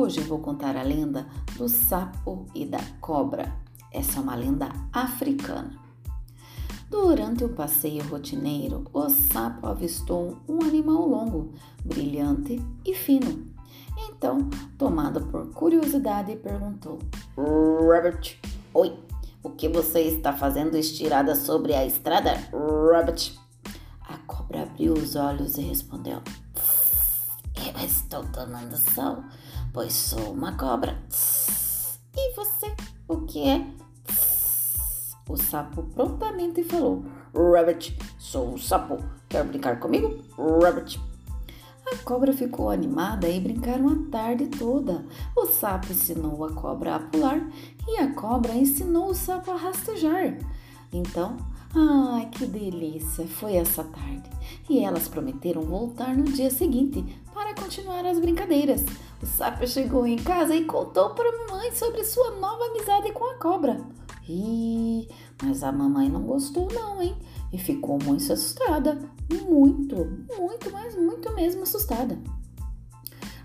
Hoje vou contar a lenda do sapo e da cobra. Essa é uma lenda africana. Durante um passeio rotineiro, o sapo avistou um animal longo, brilhante e fino. Então, tomado por curiosidade, perguntou: Rabbit, oi, o que você está fazendo estirada sobre a estrada, Rabbit? A cobra abriu os olhos e respondeu: Eu estou tomando sol, pois sou uma cobra. E você, o que é? O sapo prontamente falou: Rabbit, sou um sapo. Quer brincar comigo? Rabbit. A cobra ficou animada e brincaram a tarde toda. O sapo ensinou a cobra a pular e a cobra ensinou o sapo a rastejar. Então, ai que delícia foi essa tarde! E elas prometeram voltar no dia seguinte para continuar as brincadeiras. O sapo chegou em casa e contou para a mamãe sobre sua nova amizade com a cobra. Ih, mas a mamãe não gostou não, hein? E ficou muito assustada. Muito, muito, mas muito mesmo assustada.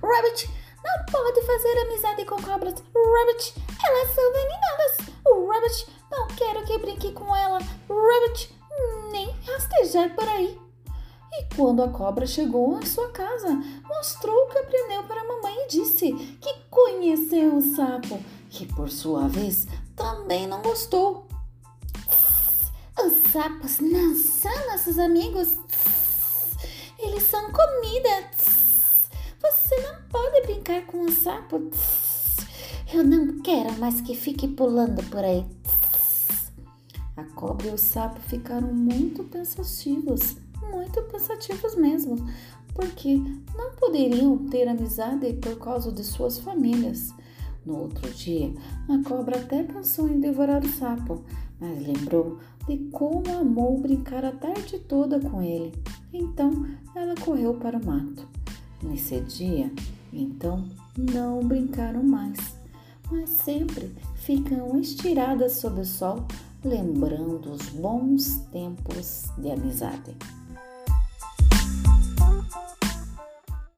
Rabbit, não pode fazer amizade com cobras. Rabbit, elas são venenonas. O Rabbit, não quero que brinque com ela. Rabbit, nem rastejar por aí. E quando a cobra chegou à sua casa, mostrou o que aprendeu para a mamãe e disse que conheceu o sapo, que por sua vez também não gostou. Os sapos não são nossos amigos. Eles são comida. Você não pode brincar com o sapo. Eu não quero mais que fique pulando por aí. A cobra e o sapo ficaram muito pensativos, muito pensativos mesmo, porque não poderiam ter amizade por causa de suas famílias. No outro dia, a cobra até pensou em devorar o sapo, mas lembrou de como amou brincar a tarde toda com ele. Então ela correu para o mato. Nesse dia, então, não brincaram mais, mas sempre ficam estiradas sob o sol, lembrando os bons tempos de amizade.